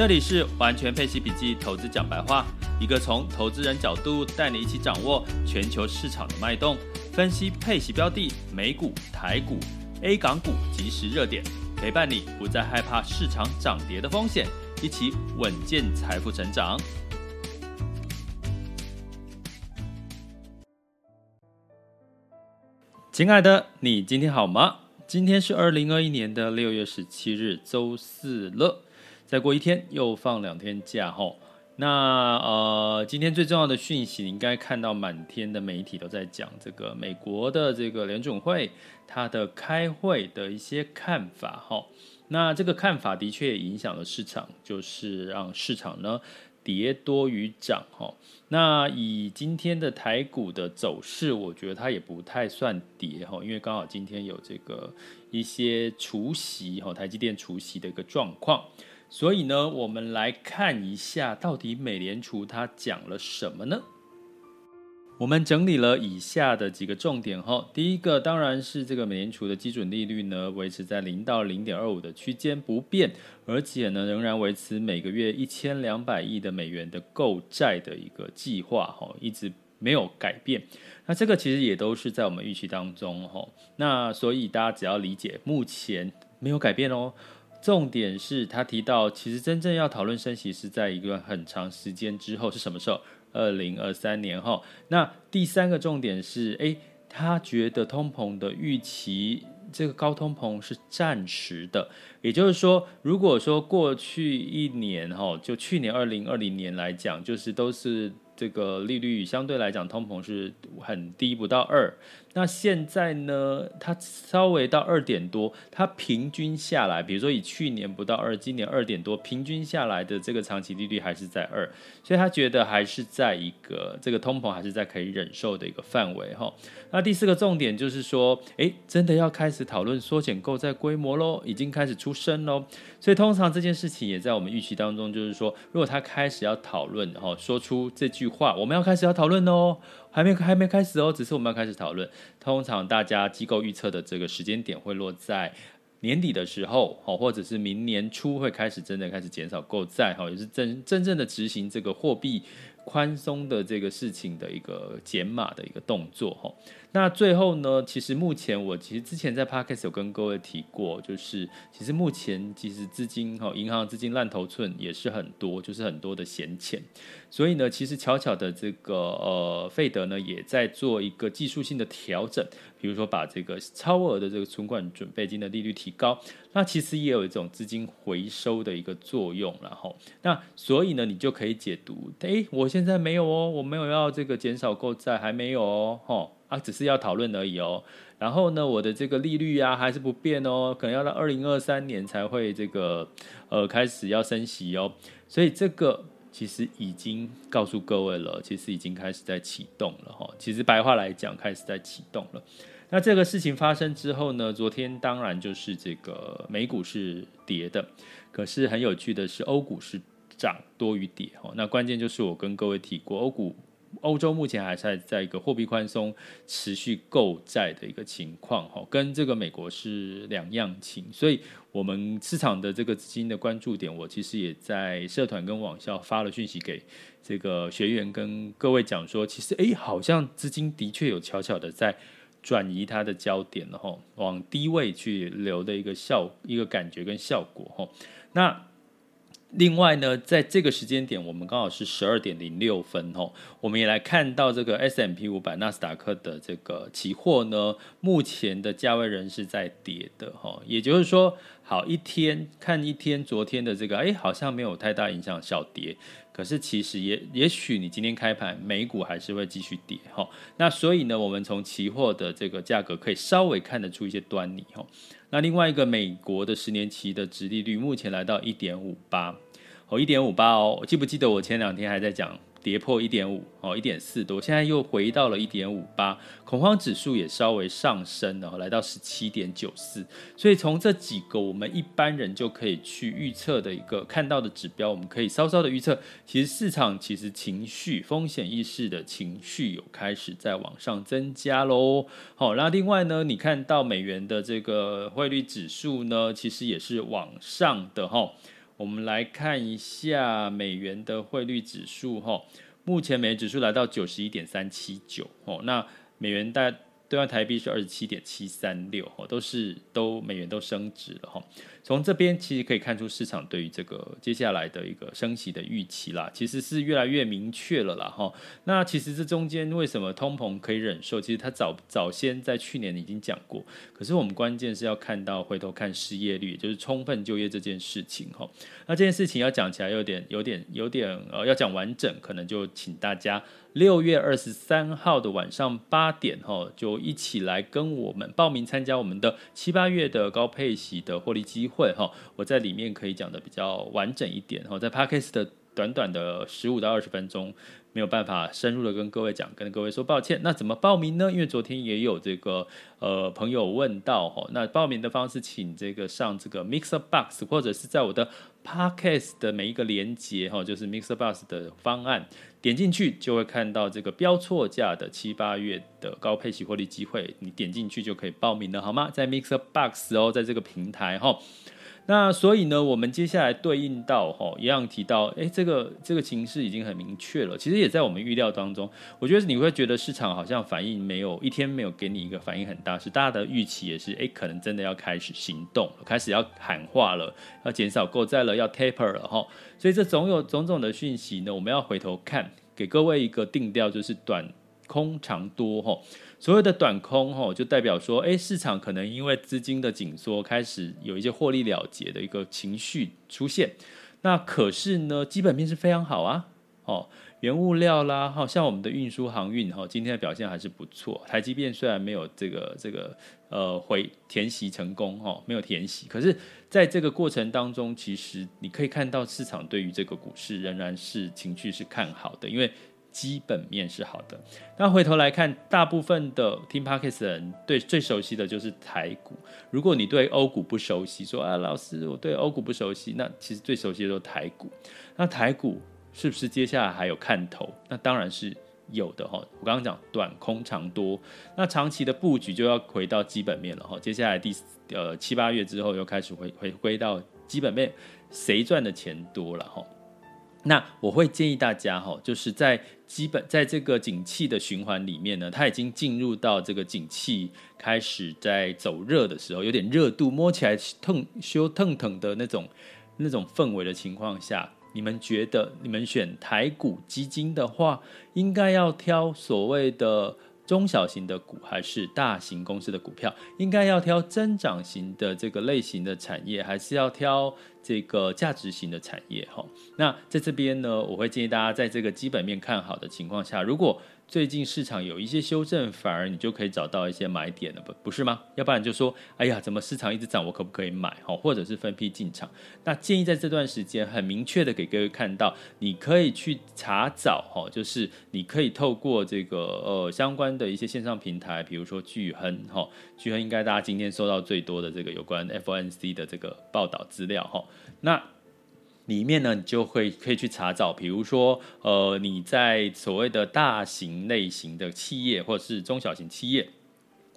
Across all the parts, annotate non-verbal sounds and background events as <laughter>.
这里是完全配息笔记投资讲白话，一个从投资人角度带你一起掌握全球市场的脉动，分析配息标的、美股、台股、A 港股即时热点，陪伴你不再害怕市场涨跌的风险，一起稳健财富成长。亲爱的，你今天好吗？今天是二零二一年的六月十七日，周四了。再过一天又放两天假哈，那呃，今天最重要的讯息，你应该看到满天的媒体都在讲这个美国的这个联准会它的开会的一些看法哈。那这个看法的确也影响了市场，就是让市场呢跌多于涨哈。那以今天的台股的走势，我觉得它也不太算跌哈，因为刚好今天有这个一些除息哈，台积电除息的一个状况。所以呢，我们来看一下，到底美联储它讲了什么呢？我们整理了以下的几个重点哈。第一个当然是这个美联储的基准利率呢，维持在零到零点二五的区间不变，而且呢，仍然维持每个月一千两百亿的美元的购债的一个计划哈，一直没有改变。那这个其实也都是在我们预期当中哈。那所以大家只要理解，目前没有改变哦。重点是他提到，其实真正要讨论升息是在一个很长时间之后，是什么时候？二零二三年哈。那第三个重点是，诶，他觉得通膨的预期，这个高通膨是暂时的，也就是说，如果说过去一年哈，就去年二零二零年来讲，就是都是。这个利率相对来讲，通膨是很低，不到二。那现在呢，它稍微到二点多，它平均下来，比如说以去年不到二，今年二点多，平均下来的这个长期利率还是在二，所以他觉得还是在一个这个通膨还是在可以忍受的一个范围哈。那第四个重点就是说，诶，真的要开始讨论缩减购债规模喽，已经开始出声喽。所以通常这件事情也在我们预期当中，就是说，如果他开始要讨论哈，说出这句。话我们要开始要讨论哦，还没还没开始哦，只是我们要开始讨论。通常大家机构预测的这个时间点会落在年底的时候，或者是明年初会开始真的开始减少购债，哈，也是真真正的执行这个货币宽松的这个事情的一个减码的一个动作，哈。那最后呢，其实目前我其实之前在 Podcast 有跟各位提过，就是其实目前其实资金哈，银行资金烂头寸也是很多，就是很多的闲钱。所以呢，其实巧巧的这个呃，费德呢也在做一个技术性的调整，比如说把这个超额的这个存款准备金的利率提高，那其实也有一种资金回收的一个作用，然后那所以呢，你就可以解读，诶，我现在没有哦，我没有要这个减少购债，还没有哦，哈。啊，只是要讨论而已哦。然后呢，我的这个利率啊还是不变哦，可能要到二零二三年才会这个呃开始要升息哦。所以这个其实已经告诉各位了，其实已经开始在启动了哈。其实白话来讲，开始在启动了。那这个事情发生之后呢，昨天当然就是这个美股是跌的，可是很有趣的是欧股是涨多于跌哈。那关键就是我跟各位提过欧股。欧洲目前还是在一个货币宽松、持续购债的一个情况，哈，跟这个美国是两样情，所以我们市场的这个资金的关注点，我其实也在社团跟网校发了讯息给这个学员，跟各位讲说，其实哎，好像资金的确有悄悄的在转移它的焦点了，哈，往低位去流的一个效一个感觉跟效果，哈，那。另外呢，在这个时间点，我们刚好是十二点零六分吼，我们也来看到这个 S M P 五百纳斯达克的这个期货呢，目前的价位仍是在跌的哈，也就是说，好一天看一天，昨天的这个哎，好像没有太大影响，小跌，可是其实也也许你今天开盘美股还是会继续跌哈，那所以呢，我们从期货的这个价格可以稍微看得出一些端倪哈。那另外一个美国的十年期的殖利率目前来到一点五八，哦，一点五八哦，记不记得我前两天还在讲？跌破一点五哦，一点四多，现在又回到了一点五八，恐慌指数也稍微上升了，来到十七点九四。所以从这几个我们一般人就可以去预测的一个看到的指标，我们可以稍稍的预测，其实市场其实情绪风险意识的情绪有开始在往上增加喽。好，那另外呢，你看到美元的这个汇率指数呢，其实也是往上的哈。我们来看一下美元的汇率指数哈，目前美元指数来到九十一点三七九哦，那美元大。兑换台币是二十七点七三六，都是都美元都升值了哈。从这边其实可以看出市场对于这个接下来的一个升息的预期啦，其实是越来越明确了啦哈。那其实这中间为什么通膨可以忍受？其实他早早先在去年已经讲过，可是我们关键是要看到回头看失业率，就是充分就业这件事情哈。那这件事情要讲起来有点有点有点呃要讲完整，可能就请大家。六月二十三号的晚上八点，哈，就一起来跟我们报名参加我们的七八月的高配息的获利机会，哈，我在里面可以讲的比较完整一点，哈，在 Podcast 的短短的十五到二十分钟，没有办法深入的跟各位讲，跟各位说抱歉。那怎么报名呢？因为昨天也有这个呃朋友问到，哈，那报名的方式，请这个上这个 MixerBox 或者是在我的 Podcast 的每一个连接，哈，就是 MixerBox 的方案。点进去就会看到这个标错价的七八月的高配息获利机会，你点进去就可以报名了，好吗？在 Mixer Box 哦，在这个平台哈。那所以呢，我们接下来对应到哈，一样提到，哎，这个这个情势已经很明确了。其实也在我们预料当中。我觉得你会觉得市场好像反应没有一天没有给你一个反应很大，是大家的预期也是，哎，可能真的要开始行动，开始要喊话了，要减少购债了，要 taper 了哈。所以这总有种种的讯息呢，我们要回头看，给各位一个定调，就是短空长多哈。所谓的短空吼，就代表说，诶，市场可能因为资金的紧缩，开始有一些获利了结的一个情绪出现。那可是呢，基本面是非常好啊，哦，原物料啦，好像我们的运输航运哈，今天的表现还是不错。台积电虽然没有这个这个呃回填息成功哈，没有填息，可是在这个过程当中，其实你可以看到市场对于这个股市仍然是情绪是看好的，因为。基本面是好的，那回头来看，大部分的听 Podcast 的人对最熟悉的就是台股。如果你对欧股不熟悉，说啊，老师我对欧股不熟悉，那其实最熟悉的都是台股。那台股是不是接下来还有看头？那当然是有的哈。我刚刚讲短空长多，那长期的布局就要回到基本面了哈。接下来第呃七八月之后又开始回回归到基本面，谁赚的钱多了哈？那我会建议大家哈，就是在基本在这个景气的循环里面呢，它已经进入到这个景气开始在走热的时候，有点热度，摸起来腾修腾腾的那种那种氛围的情况下，你们觉得你们选台股基金的话，应该要挑所谓的中小型的股，还是大型公司的股票？应该要挑增长型的这个类型的产业，还是要挑？这个价值型的产业哈，那在这边呢，我会建议大家在这个基本面看好的情况下，如果最近市场有一些修正，反而你就可以找到一些买点了，不不是吗？要不然就说，哎呀，怎么市场一直涨，我可不可以买？或者是分批进场？那建议在这段时间很明确的给各位看到，你可以去查找哈，就是你可以透过这个呃相关的一些线上平台，比如说巨亨哈，巨亨应该大家今天收到最多的这个有关 FNC 的这个报道资料哈。那里面呢，你就会可以去查找，比如说，呃，你在所谓的大型类型的企业，或者是中小型企业，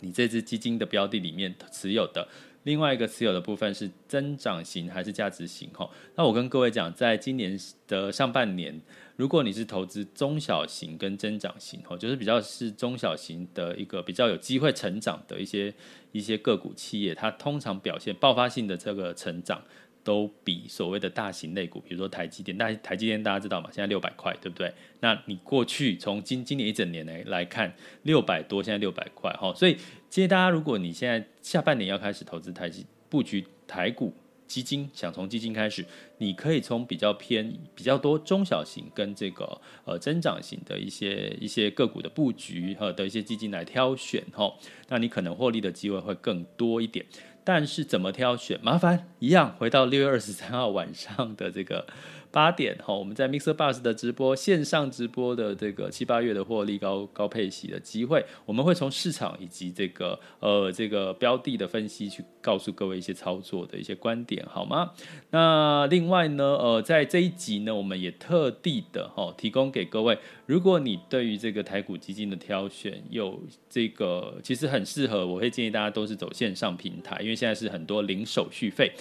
你这支基金的标的里面持有的，另外一个持有的部分是增长型还是价值型？哈，那我跟各位讲，在今年的上半年，如果你是投资中小型跟增长型，哈，就是比较是中小型的一个比较有机会成长的一些一些个股企业，它通常表现爆发性的这个成长。都比所谓的大型类股，比如说台积电，大台积电大家知道吗？现在六百块，对不对？那你过去从今今年一整年来来看，六百多，现在六百块，哈，所以建议大家，如果你现在下半年要开始投资台积布局台股基金，想从基金开始，你可以从比较偏比较多中小型跟这个呃增长型的一些一些个股的布局和的一些基金来挑选，哈，那你可能获利的机会会更多一点。但是怎么挑选？麻烦一样回到六月二十三号晚上的这个。八点哈，我们在 Mixer Bus 的直播线上直播的这个七八月的获利高高配息的机会，我们会从市场以及这个呃这个标的的分析去告诉各位一些操作的一些观点，好吗？那另外呢，呃，在这一集呢，我们也特地的哈提供给各位，如果你对于这个台股基金的挑选有这个其实很适合，我会建议大家都是走线上平台，因为现在是很多零手续费，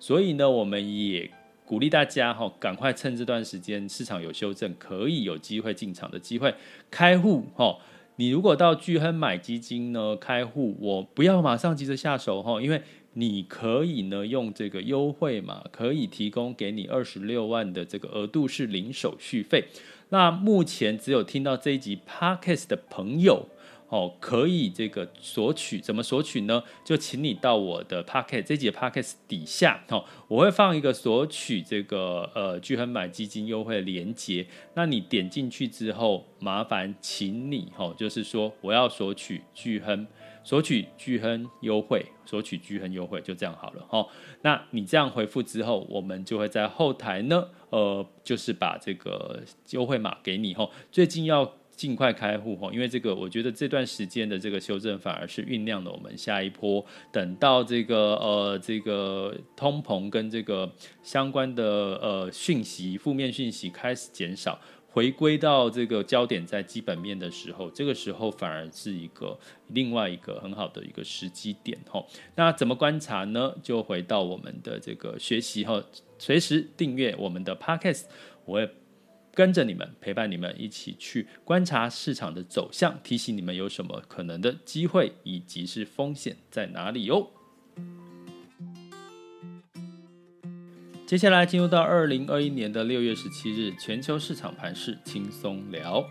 所以呢，我们也。鼓励大家哈，赶快趁这段时间市场有修正，可以有机会进场的机会开户哈。你如果到巨亨买基金呢开户，我不要马上急着下手哈，因为你可以呢用这个优惠码，可以提供给你二十六万的这个额度是零手续费。那目前只有听到这一集 Podcast 的朋友。哦，可以这个索取，怎么索取呢？就请你到我的 Podcast 这集的 Podcast 底下，哦，我会放一个索取这个呃聚亨买基金优惠的连结。那你点进去之后，麻烦请你哦，就是说我要索取聚亨，索取聚亨优惠，索取聚亨优惠，就这样好了哦。那你这样回复之后，我们就会在后台呢，呃，就是把这个优惠码给你哦。最近要。尽快开户哈，因为这个我觉得这段时间的这个修正反而是酝酿了我们下一波，等到这个呃这个通膨跟这个相关的呃讯息负面讯息开始减少，回归到这个焦点在基本面的时候，这个时候反而是一个另外一个很好的一个时机点哈。那怎么观察呢？就回到我们的这个学习哈，随时订阅我们的 Podcast，我会。跟着你们，陪伴你们一起去观察市场的走向，提醒你们有什么可能的机会，以及是风险在哪里哟。接下来进入到二零二一年的六月十七日，全球市场盘势轻松聊。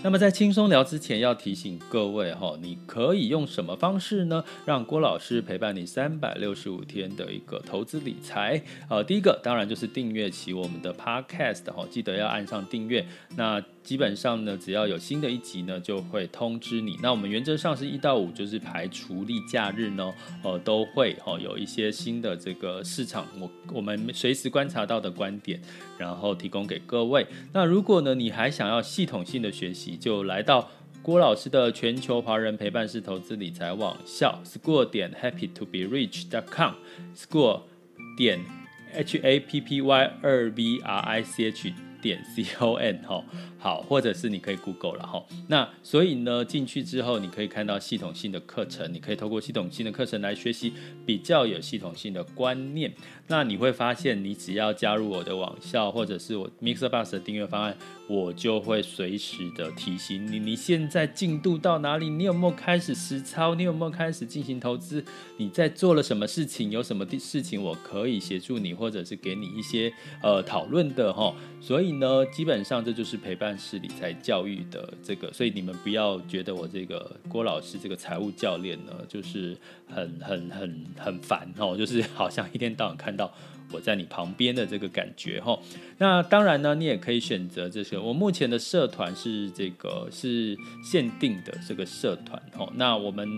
那么在轻松聊之前，要提醒各位哈，你可以用什么方式呢？让郭老师陪伴你三百六十五天的一个投资理财。呃，第一个当然就是订阅起我们的 Podcast 哈，记得要按上订阅。那基本上呢，只要有新的一集呢，就会通知你。那我们原则上是一到五，就是排除例假日呢，呃，都会哦有一些新的这个市场，我我们随时观察到的观点，然后提供给各位。那如果呢，你还想要系统性的学习，就来到郭老师的全球华人陪伴式投资理财网校 school 点 happy to be rich dot com school 点 h a p p y 二 v r i c h 点 c o n 哈。好，或者是你可以 Google 了哈。那所以呢，进去之后你可以看到系统性的课程，你可以透过系统性的课程来学习比较有系统性的观念。那你会发现，你只要加入我的网校，或者是我 Mixer Bus 的订阅方案，我就会随时的提醒你，你现在进度到哪里？你有没有开始实操？你有没有开始进行投资？你在做了什么事情？有什么事情我可以协助你，或者是给你一些呃讨论的哈。所以呢，基本上这就是陪伴。式理财教育的这个，所以你们不要觉得我这个郭老师这个财务教练呢，就是很很很很烦哦，就是好像一天到晚看到。我在你旁边的这个感觉哈，那当然呢，你也可以选择这些。我目前的社团是这个是限定的这个社团哈，那我们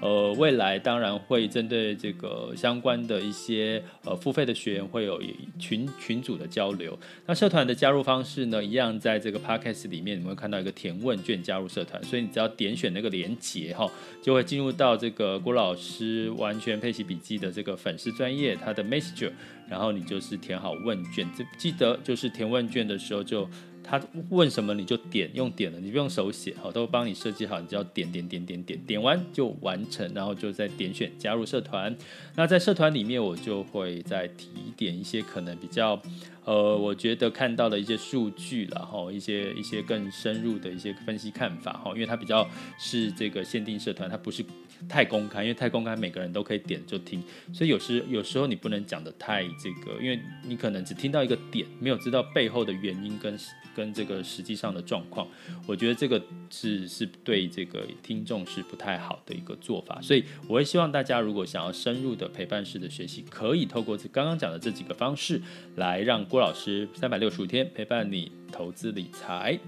呃未来当然会针对这个相关的一些呃付费的学员会有群群组的交流。那社团的加入方式呢，一样在这个 podcast 里面你会看到一个填问卷加入社团，所以你只要点选那个连结哈，就会进入到这个郭老师完全配习笔记的这个粉丝专业他的 messenger。然后你就是填好问卷，这记得就是填问卷的时候就他问什么你就点，用点了，你不用手写，好，都帮你设计好，你只要点点点点点，点完就完成，然后就再点选加入社团。那在社团里面，我就会再提点一些可能比较。呃，我觉得看到了一些数据，然后一些一些更深入的一些分析看法哈，因为它比较是这个限定社团，它不是太公开，因为太公开每个人都可以点就听，所以有时有时候你不能讲得太这个，因为你可能只听到一个点，没有知道背后的原因跟跟这个实际上的状况，我觉得这个是是对这个听众是不太好的一个做法，所以我会希望大家如果想要深入的陪伴式的学习，可以透过这刚刚讲的这几个方式来让。郭老师三百六十五天陪伴你投资理财。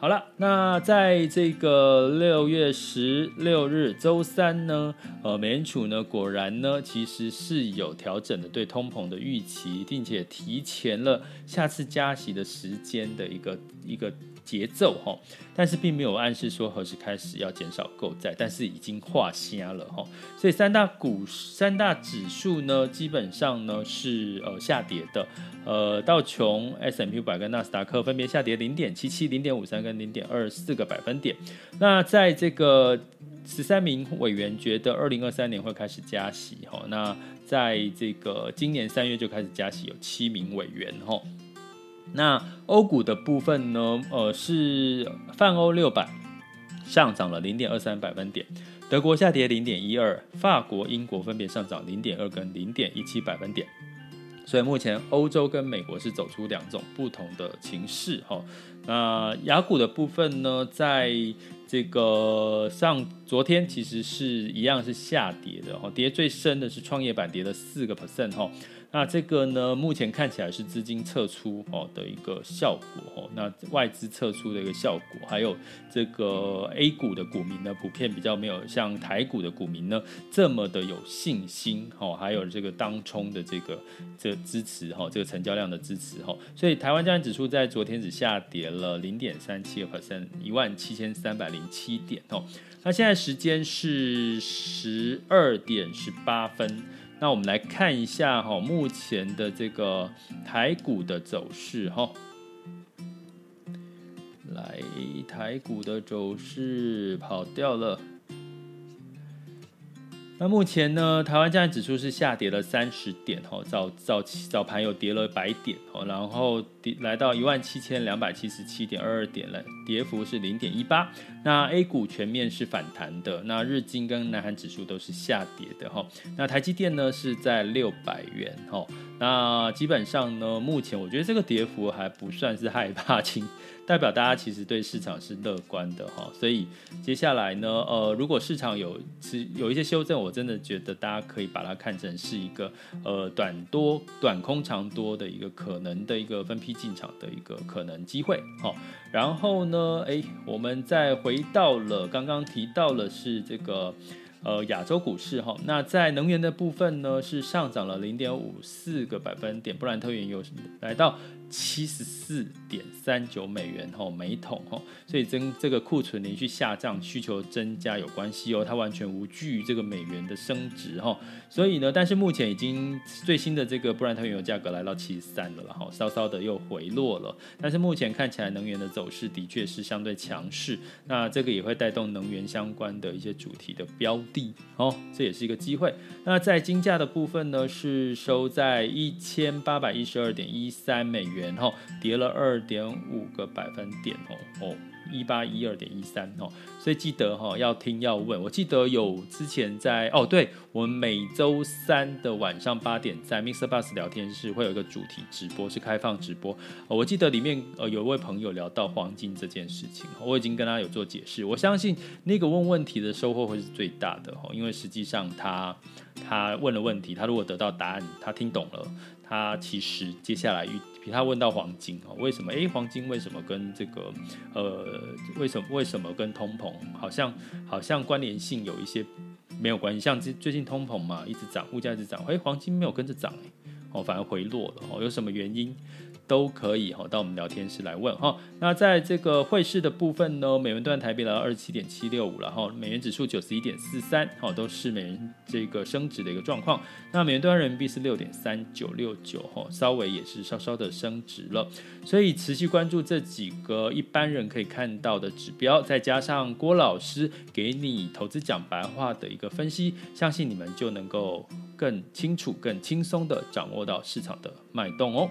好了，那在这个六月十六日周三呢，呃，美联储呢果然呢其实是有调整的对通膨的预期，并且提前了下次加息的时间的一个一个。节奏哈，但是并没有暗示说何时开始要减少购债，但是已经画瞎了哈，所以三大股三大指数呢，基本上呢是呃下跌的，呃道琼 S&P 五百跟纳斯达克分别下跌零点七七、零点五三跟零点二四个百分点。那在这个十三名委员觉得二零二三年会开始加息哈，那在这个今年三月就开始加息，有七名委员哈。那欧股的部分呢？呃，是泛欧六百上涨了零点二三百分点，德国下跌零点一二，法国、英国分别上涨零点二跟零点一七百分点。所以目前欧洲跟美国是走出两种不同的情势哈。那雅股的部分呢，在这个上昨天其实是一样是下跌的哈，跌最深的是创业板跌了四个 percent 哈。那这个呢，目前看起来是资金撤出哦的一个效果哦。那外资撤出的一个效果，还有这个 A 股的股民呢，普遍比较没有像台股的股民呢这么的有信心哦。还有这个当冲的这个这个支持哈，这个成交量的支持哈。所以台湾加权指数在昨天只下跌了零点三七个 percent，一万七千三百零七点哦。那现在时间是十二点十八分。那我们来看一下哈，目前的这个台股的走势哈，来台股的走势跑掉了。那目前呢，台湾加权指数是下跌了三十点哈，早早早盘有跌了百点哦，然后跌来到一万七千两百七十七点二二点了，跌幅是零点一八。那 A 股全面是反弹的，那日经跟南韩指数都是下跌的哈。那台积电呢是在六百元哈。那基本上呢，目前我觉得这个跌幅还不算是害怕，请 <laughs> 代表大家其实对市场是乐观的哈。所以接下来呢，呃，如果市场有是有一些修正，我真的觉得大家可以把它看成是一个呃短多短空长多的一个可能的一个分批进场的一个可能机会哈。然后呢，哎，我们再回到了刚刚提到了是这个。呃，亚洲股市哈，那在能源的部分呢，是上涨了零点五四个百分点，布兰特原油来到七十四点三九美元哈每桶哦，所以跟这个库存连续下降、需求增加有关系哦，它完全无惧于这个美元的升值哈，所以呢，但是目前已经最新的这个布兰特原油价格来到七十三了哈，稍稍的又回落了，但是目前看起来能源的走势的确是相对强势，那这个也会带动能源相关的一些主题的标。的哦，这也是一个机会。那在金价的部分呢，是收在一千八百一十二点一三美元，哈，跌了二点五个百分点，哦哦。一八一二点一三哦，所以记得哈要听要问。我记得有之前在哦，对我们每周三的晚上八点在 Mr. Bus 聊天室会有一个主题直播，是开放直播。我记得里面呃有一位朋友聊到黄金这件事情，我已经跟他有做解释。我相信那个问问题的收获会是最大的哈，因为实际上他他问了问题，他如果得到答案，他听懂了。他其实接下来与他问到黄金哦，为什么？诶，黄金为什么跟这个呃，为什么为什么跟通膨好像好像关联性有一些没有关系？像最最近通膨嘛，一直涨，物价一直涨，诶，黄金没有跟着涨，哦，反而回落了哦，有什么原因？都可以哈，到我们聊天室来问哈。那在这个汇市的部分呢，美元兑台币来到二十七点七六五了哈，美元指数九十一点四三，好，都是美元这个升值的一个状况。那美元兑人民币是六点三九六九哈，稍微也是稍稍的升值了。所以持续关注这几个一般人可以看到的指标，再加上郭老师给你投资讲白话的一个分析，相信你们就能够更清楚、更轻松的掌握到市场的脉动哦。